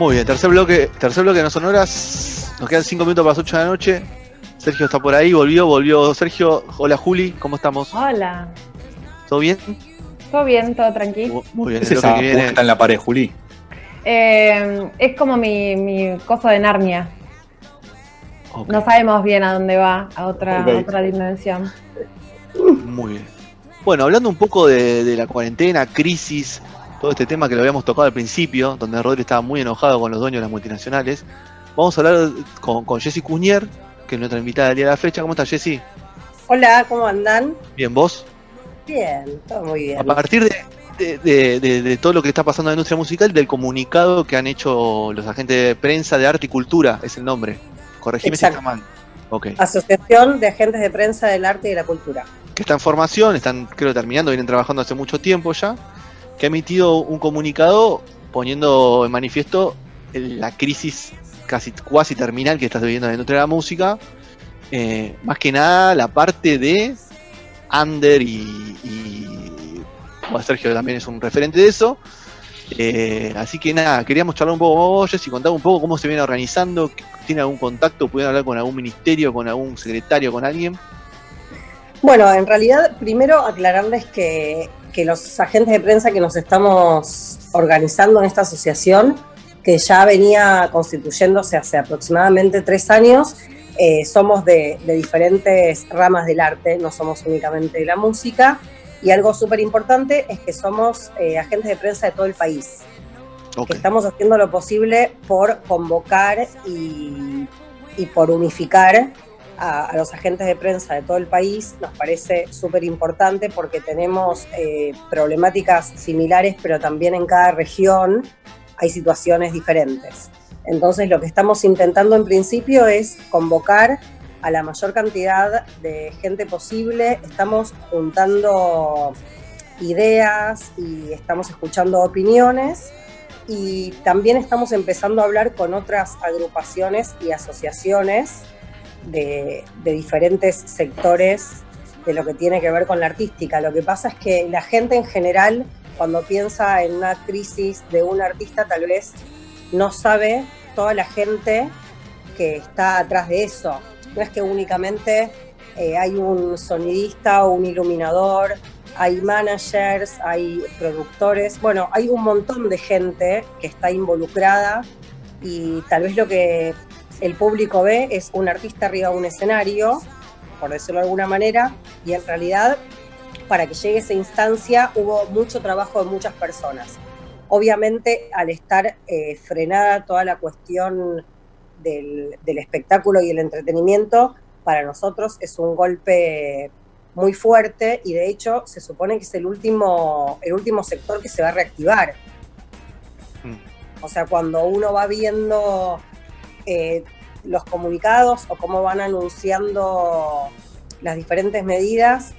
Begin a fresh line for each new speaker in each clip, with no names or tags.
Muy bien, tercer bloque, tercer bloque de No Sonoras. Nos quedan 5 minutos para las 8 de la noche. Sergio está por ahí, volvió, volvió Sergio. Hola Juli, ¿cómo estamos?
Hola.
¿Todo bien?
¿Todo bien? ¿Todo tranquilo?
Mu- Muy bien,
Es esa
que viene.
en la pared, Juli.
Eh, es como mi, mi cosa de Narnia. No sabemos bien a dónde va, a otra, a otra dimensión.
Muy bien. Bueno, hablando un poco de, de la cuarentena, crisis, todo este tema que lo habíamos tocado al principio, donde Rodri estaba muy enojado con los dueños de las multinacionales, vamos a hablar con, con Jessy Cuñer, que es nuestra invitada del día de la fecha. ¿Cómo estás, Jessy?
Hola, ¿cómo andan?
Bien, ¿vos?
Bien, todo muy bien.
A partir de, de- de- de- de todo lo que está pasando en la industria musical, del comunicado que han hecho los agentes de prensa de arte y cultura, es el nombre. Corregime si
Exacto.
está mal.
Asociación de Agentes de Prensa del Arte y de la Cultura.
Que está en formación, están creo terminando, vienen trabajando hace mucho tiempo ya, que ha emitido un comunicado poniendo en manifiesto la crisis casi cuasi terminal que está viviendo industria de la música. Eh, más que nada la parte de under y, y- Sergio también es un referente de eso. Eh, así que nada, queríamos charlar un poco con vos, Jessy, contar un poco cómo se viene organizando, tiene algún contacto, pudieron hablar con algún ministerio, con algún secretario, con alguien.
Bueno, en realidad, primero aclararles que, que los agentes de prensa que nos estamos organizando en esta asociación, que ya venía constituyéndose hace aproximadamente tres años, eh, somos de, de diferentes ramas del arte, no somos únicamente de la música. Y algo súper importante es que somos eh, agentes de prensa de todo el país.
Ok.
que estamos haciendo lo posible por convocar y, y por unificar a, los agentes de prensa de todo el país. Nos parece súper importante porque tenemos eh, problemáticas similares, pero también en cada región hay situaciones diferentes. Entonces lo que estamos intentando en principio es convocar a la mayor cantidad de gente posible. Estamos juntando ideas y estamos escuchando opiniones y también estamos empezando a hablar con otras agrupaciones y asociaciones de, diferentes sectores de lo que tiene que ver con la artística. Lo que pasa es que la gente en general, cuando piensa en una crisis de un artista, tal vez no sabe toda la gente que está atrás de eso. No es que únicamente eh, hay un sonidista o un iluminador, hay managers, hay productores, bueno, hay un montón de gente que está involucrada y tal vez lo que el público ve es un artista arriba de un escenario, por decirlo de alguna manera, y en realidad para que llegue a esa instancia hubo mucho trabajo de muchas personas. Obviamente al estar eh, frenada toda la cuestión del, del espectáculo y el entretenimiento, para nosotros es un golpe muy fuerte y de hecho se supone que es el último, el último sector que se va a reactivar.
Mm.
O sea, cuando uno va viendo eh, los comunicados o cómo van anunciando las diferentes medidas,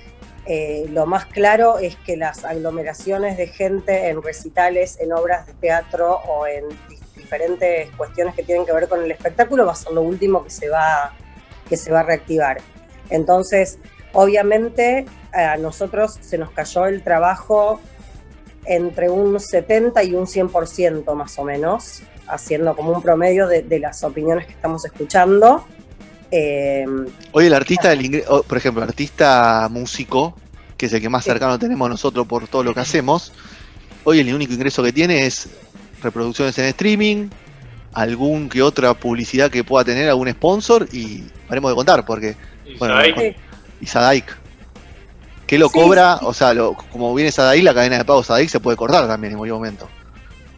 eh, lo más claro es que las aglomeraciones de gente en recitales, en obras de teatro o en di- diferentes cuestiones que tienen que ver con el espectáculo va a ser lo último que se va, que se va a reactivar. Entonces, obviamente a nosotros se nos cayó el trabajo entre un 70 y un 100% más o menos, haciendo como un promedio de, de las opiniones que estamos escuchando. Eh,
Hoy el artista del ingre- por ejemplo, el artista músico, que es el que más
Sí.
cercano tenemos nosotros por todo lo que hacemos, hoy el único ingreso que tiene es reproducciones en streaming, algún que otra publicidad que pueda tener, algún sponsor, y paremos de contar, porque, bueno,
Ahí.
con- y Sadaik, que lo
Sí,
cobra,
sí.
o sea, lo- como viene Sadaik, la cadena de pago Sadaik se puede cortar también en cualquier momento.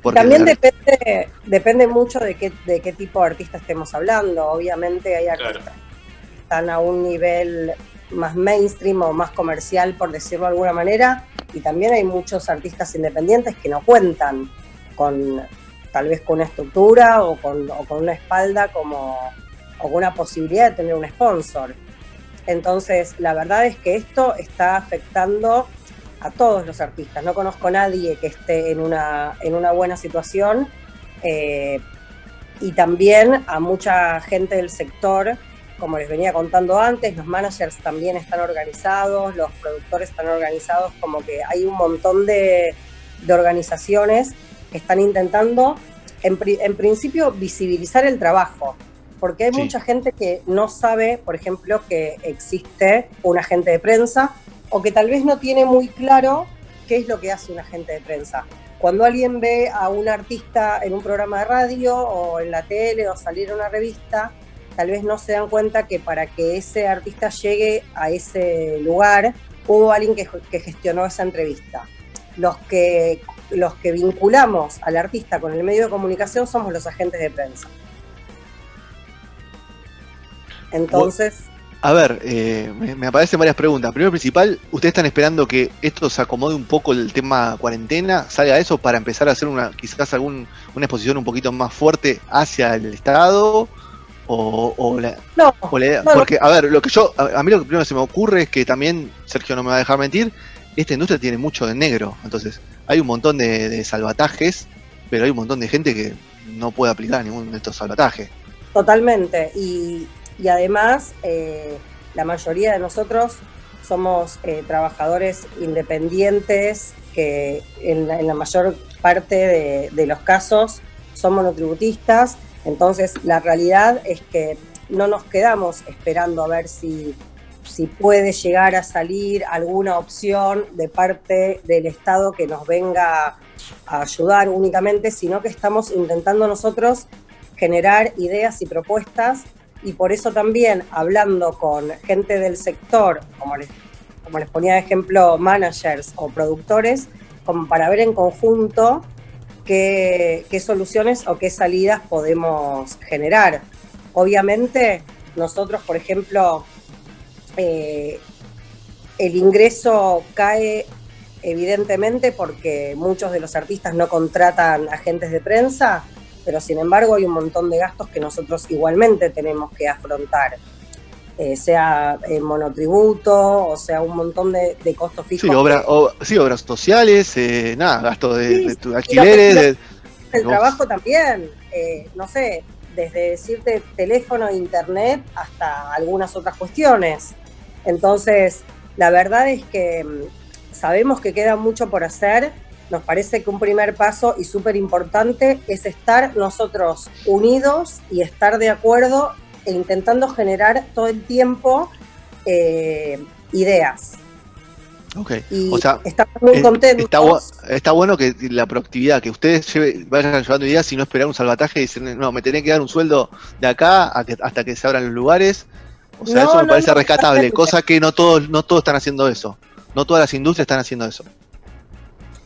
Porque
También depende, depende mucho de qué, de qué tipo de artista estemos hablando. Obviamente hay artistas
Claro.
que están a un nivel más mainstream o más comercial, por decirlo de alguna manera, y también hay muchos artistas independientes que no cuentan con tal vez con una estructura o con, una espalda como, o con una posibilidad de tener un sponsor. Entonces, la verdad es que esto está afectando a todos los artistas. No conozco a nadie que esté en una, en una buena situación eh, y también a mucha gente del sector, como les venía contando antes, los managers también están organizados, los productores están organizados, como que hay un montón de, de organizaciones están intentando, en, principio, visibilizar el trabajo, porque hay mucha gente que no sabe, por ejemplo, que existe un agente de prensa o que tal vez no tiene muy claro qué es lo que hace un agente de prensa. Cuando alguien ve a un artista en un programa de radio o en la tele o salir en una revista, tal vez no se dan cuenta que para que ese artista llegue a ese lugar, hubo alguien que, que gestionó esa entrevista. Los que los que vinculamos al artista con el medio de comunicación somos los agentes de prensa. Entonces...
A ver, eh, me, aparecen varias preguntas. Primero principal, ¿ustedes están esperando que esto se acomode un poco el tema cuarentena? ¿Salga eso para empezar a hacer una quizás algún, una exposición un poquito más fuerte hacia el Estado? O, no, porque, a ver, lo que yo, a, mí lo que primero se me ocurre es que también, Sergio no me va a dejar mentir, esta industria tiene mucho de negro. Entonces, hay un montón de, salvatajes, pero hay un montón de gente que no puede aplicar ninguno de estos salvatajes.
Totalmente. Y, además, eh, la mayoría de nosotros somos eh, trabajadores independientes que en la, mayor parte de, de, los casos son monotributistas. Entonces, la realidad es que no nos quedamos esperando a ver si si puede llegar a salir alguna opción de parte del Estado que nos venga a ayudar únicamente, sino que estamos intentando nosotros generar ideas y propuestas y por eso también hablando con gente del sector, como les, como les ponía de ejemplo, managers o productores, como para ver en conjunto qué, qué soluciones o qué salidas podemos generar. Obviamente, nosotros, por ejemplo, eh, el ingreso cae evidentemente porque muchos de los artistas no contratan agentes de prensa, pero sin embargo hay un montón de gastos que nosotros igualmente tenemos que afrontar. Eh, sea eh, monotributo, o sea, un montón de, costos fijos.
Sí, obras sociales, nada, gastos de, alquileres.
el trabajo también, no sé, desde decirte teléfono, internet, hasta algunas otras cuestiones. Entonces, la verdad es que mm, sabemos que queda mucho por hacer. Nos parece que un primer paso y súper importante es estar nosotros unidos y estar de acuerdo e intentando generar todo el tiempo eh, ideas.
Ok, o sea,
estamos muy contentos.
Está, bueno que la proactividad, que ustedes vayan llevando ideas y no esperar un salvataje y dicen, no, me tenés que dar un sueldo de acá hasta que se abran los lugares o sea, eso me parece rescatable, cosa que no todos, no todos están haciendo eso. No todas las industrias están haciendo eso.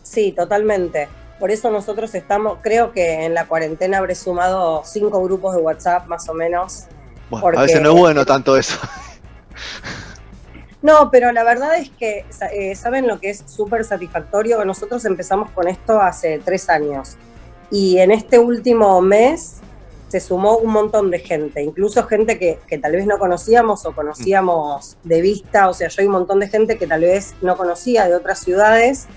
Sí, totalmente. Por eso nosotros estamos, creo que en la cuarentena habré sumado cinco grupos de WhatsApp más o menos.
Bueno, a veces no es bueno tanto eso.
No, pero la verdad es que, eh, ¿saben lo que es súper satisfactorio? Nosotros empezamos con esto hace tres años y en este último mes se sumó un montón de gente, incluso gente que, tal vez no conocíamos o conocíamos de vista, o sea, yo hay un montón de gente que tal vez no conocía de otras ciudades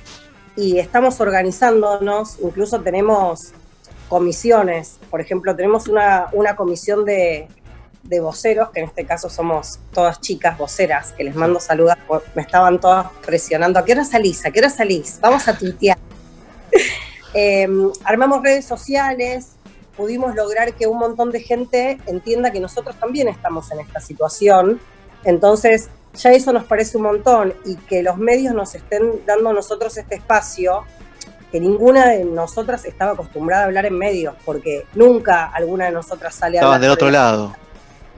y estamos organizándonos, incluso tenemos comisiones, por ejemplo, tenemos una, una comisión de, de voceros, que en este caso somos todas chicas voceras, que les mando saludos, me estaban todas presionando, ¿a qué hora salís? ¿A qué hora salís? Vamos a tuitear. Em, armamos redes sociales, pudimos lograr que un montón de gente entienda que nosotros también estamos en esta situación. Entonces, ya eso nos parece un montón y que los medios nos estén dando a nosotros este espacio, que ninguna de nosotras estaba acostumbrada a hablar en medios, porque nunca alguna de nosotras sale a
Estaban del otro lado.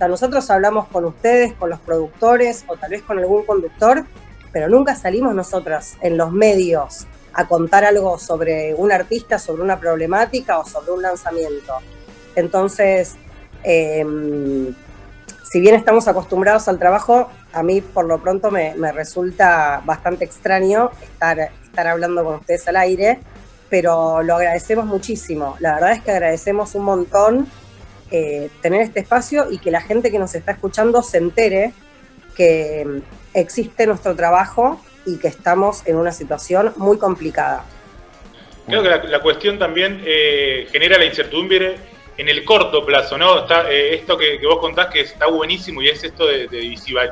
nosotros hablamos con ustedes, con los productores o tal vez con algún conductor, pero nunca salimos nosotras en los medios a contar algo sobre un artista, sobre una problemática o sobre un lanzamiento. Entonces, em, si bien estamos acostumbrados al trabajo, a mí por lo pronto me, resulta bastante extraño estar, estar hablando con ustedes al aire, pero lo agradecemos muchísimo. La verdad es que agradecemos un montón eh, tener este espacio y que la gente que nos está escuchando se entere que mm, existe nuestro trabajo y que estamos en una situación muy complicada.
Creo que la, cuestión también eh, genera la incertidumbre en el corto plazo, ¿no? Está, eh, esto que, vos contás que está buenísimo y es esto de,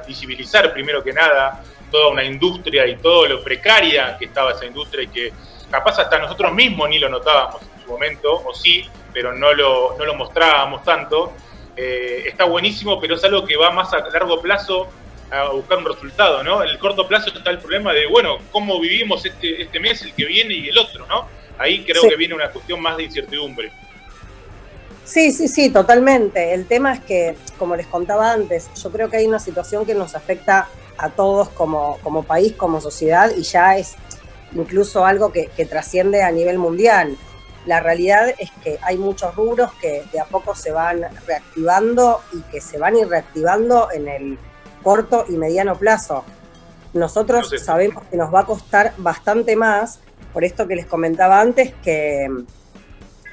visibilizar primero que nada toda una industria y todo lo precaria que estaba esa industria y que capaz hasta nosotros mismos ni lo notábamos en su momento, o sí, pero no lo, no lo mostrábamos tanto. Eh, está buenísimo, pero es algo que va más a largo plazo a buscar un resultado, ¿no? En el corto plazo está el problema de, bueno, cómo vivimos este, este mes, el que viene y el otro, ¿no? Ahí creo que viene una cuestión más de incertidumbre.
Sí, sí, sí, totalmente. El tema es que, como les contaba antes, yo creo que hay una situación que nos afecta a todos como, como país, como sociedad, y ya es incluso algo que, trasciende a nivel mundial. La realidad es que hay muchos rubros que de a poco se van reactivando y que se van a ir reactivando en el corto y mediano plazo. Nosotros sabemos que nos va a costar bastante más, por esto que les comentaba antes, que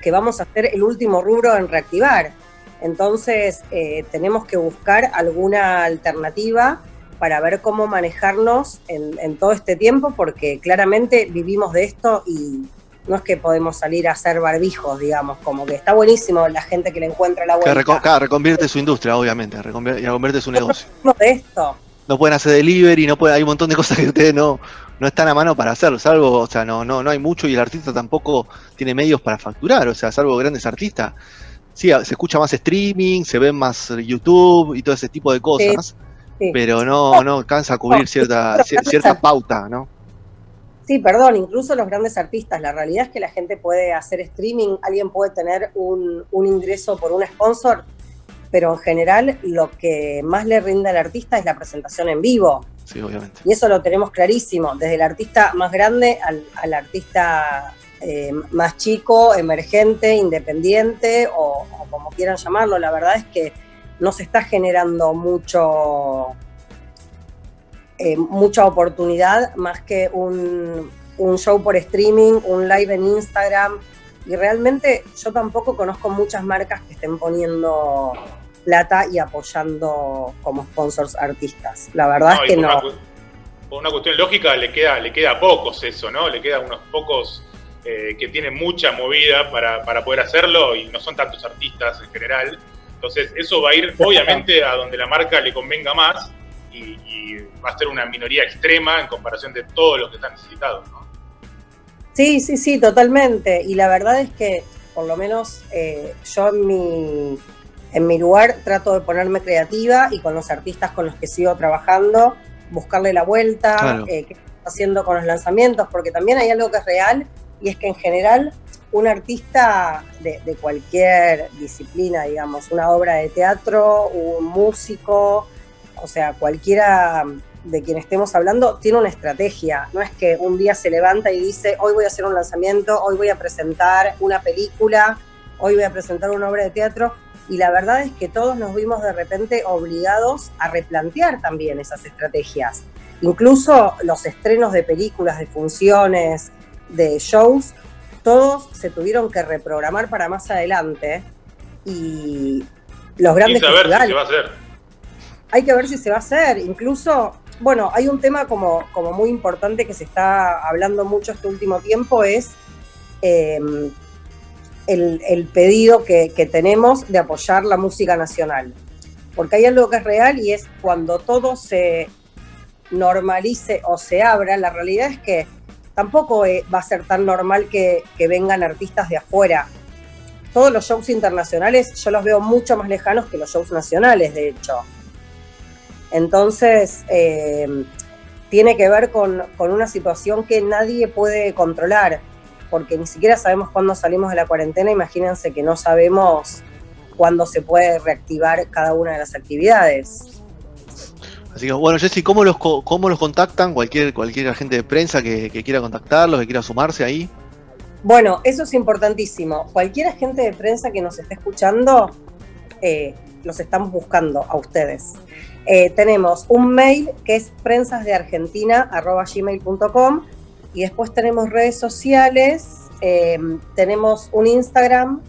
que vamos a ser el último rubro en reactivar. Entonces, eh, tenemos que buscar alguna alternativa para ver cómo manejarnos en, todo este tiempo, porque claramente vivimos de esto y no es que podemos salir a hacer barbijos, digamos, como que está buenísimo la gente que le encuentra la vuelta.
Que reconvierte su industria, obviamente, reconvierte, su negocio.
de esto.
No pueden hacer delivery, no puede, hay un montón de cosas que ustedes no, no están a mano para hacerlo, salvo, o sea, no, no, no hay mucho y el artista tampoco tiene medios para facturar, o sea, salvo grandes artistas. Sí, se escucha más streaming, se ven más YouTube y todo ese tipo de cosas, pero no, no alcanza a cubrir cierta, cierta pauta, ¿no?
Sí, perdón, incluso los grandes artistas, la realidad es que la gente puede hacer streaming, alguien puede tener un, un ingreso por un sponsor, pero en general lo que más le rinde al artista es la presentación en vivo.
Sí, obviamente.
Y eso lo tenemos clarísimo, desde el artista más grande al, artista eh, más chico, emergente, independiente o, como quieran llamarlo. La verdad es que no se está generando mucho, eh, mucha oportunidad más que un, un show por streaming, un live en Instagram. Y realmente yo tampoco conozco muchas marcas que estén poniendo plata y apoyando como sponsors artistas. La verdad es que no.
por una cuestión lógica le queda, le queda a pocos eso, ¿no? Le quedan unos pocos eh, que tienen mucha movida para, para poder hacerlo y no son tantos artistas en general. Entonces eso va a ir obviamente a donde la marca le convenga más y, va a ser una minoría extrema en comparación de todos los que están necesitados, ¿no?
Sí, sí, sí, totalmente. Y la verdad es que por lo menos eh, yo en mi, en mi lugar trato de ponerme creativa y con los artistas con los que sigo trabajando, buscarle la vuelta, eh, qué está haciendo con los lanzamientos, porque también hay algo que es real y es que en general un artista de, cualquier disciplina, digamos, una obra de teatro, un músico, o sea, cualquiera de quien estemos hablando, tiene una estrategia. No es que un día se levanta y dice, hoy voy a hacer un lanzamiento, hoy voy a presentar una película, hoy voy a presentar una obra de teatro y la verdad es que todos nos vimos de repente obligados a replantear también esas estrategias. Incluso los estrenos de películas, de funciones, de shows, todos se tuvieron que reprogramar para más adelante y los grandes
Hay que ver si se va a hacer.
Hay que ver si se va a hacer. Incluso, bueno, hay un tema como, como muy importante que se está hablando mucho este último tiempo, es eh, el, pedido que, tenemos de apoyar la música nacional. Porque hay algo que es real y es cuando todo se normalice o se abra, la realidad es que tampoco eh, va a ser tan normal que, vengan artistas de afuera. Todos los shows internacionales yo los veo mucho más lejanos que los shows nacionales, de hecho. Entonces, eh, tiene que ver con, con una situación que nadie puede controlar porque ni siquiera sabemos cuándo salimos de la cuarentena, imagínense que no sabemos cuándo se puede reactivar cada una de las actividades.
Así que bueno, Jessy, ¿cómo los, cómo los contactan? Cualquier, cualquier agente de prensa que, quiera contactarlos, que quiera sumarse ahí.
Bueno, eso es importantísimo. Cualquier agente de prensa que nos esté escuchando, eh, los estamos buscando a ustedes. Eh, tenemos un mail que es prensasdeargentina.gmail.com y después tenemos redes sociales, eh, tenemos un Instagram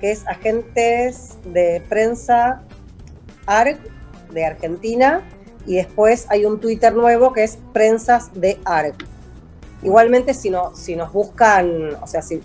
que es agentes de prensa ARG de Argentina y después hay un Twitter nuevo que es prensas de ARG. Igualmente si, no, si nos buscan, o sea, si,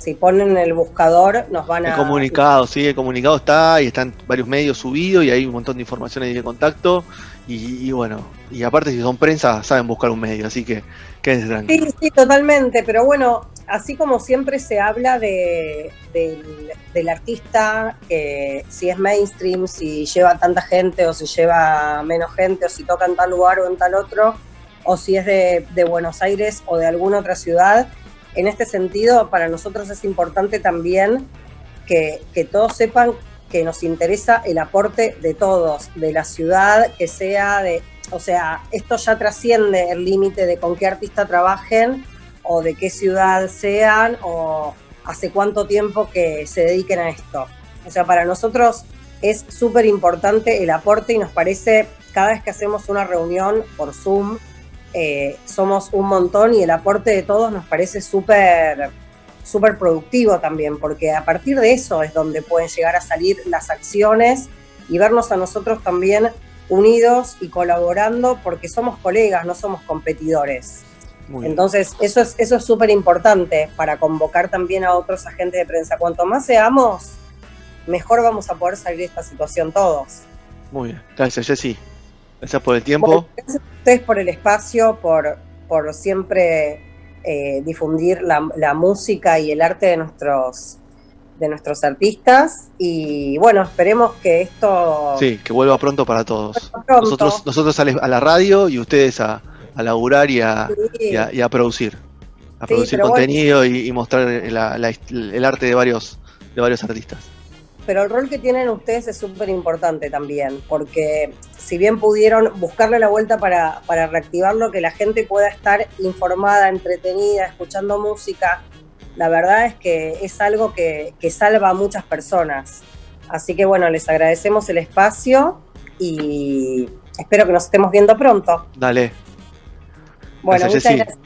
si ponen el buscador nos van a...
El comunicado, sí, el comunicado está y están varios medios subidos y hay un montón de informaciones de contacto y, bueno, y aparte si son prensa saben buscar un medio, así que quédense tranquilos.
Sí, sí, totalmente, pero bueno, así como siempre se habla de, del, artista, que si es mainstream, si lleva tanta gente o si lleva menos gente o si toca en tal lugar o en tal otro, o si es de, de Buenos Aires o de alguna otra ciudad, en este sentido para nosotros es importante también que, que todos sepan que nos interesa el aporte de todos, de la ciudad, que sea de, o sea, esto ya trasciende el límite de con qué artista trabajen o de qué ciudad sean o hace cuánto tiempo que se dediquen a esto. O sea, para nosotros es súper importante el aporte y nos parece cada vez que hacemos una reunión por Zoom, eh, somos un montón y el aporte de todos nos parece súper súper productivo también, porque a partir de eso es donde pueden llegar a salir las acciones y vernos a nosotros también unidos y colaborando, porque somos colegas, no somos competidores. Entonces, eso es eso es súper importante para convocar también a otros agentes de prensa. Cuanto más seamos, mejor vamos a poder salir de esta situación todos.
Muy bien, gracias Jessy. Gracias por el tiempo.
gracias a ustedes por el espacio, por, por siempre eh, difundir la, música y el arte de nuestros de nuestros artistas y bueno, esperemos que esto...
Sí, que vuelva pronto para todos. Nosotros, nosotros a la radio y ustedes a, a laburar y a, y a, producir. A producir contenido y, mostrar el arte de varios, de varios artistas
pero el rol que tienen ustedes es súper importante también, porque si bien pudieron buscarle la vuelta para, para reactivarlo, que la gente pueda estar informada, entretenida, escuchando música, la verdad es que es algo que, salva a muchas personas. Así que bueno, les agradecemos el espacio y espero que nos estemos viendo pronto.
Dale.
Bueno, muchas gracias.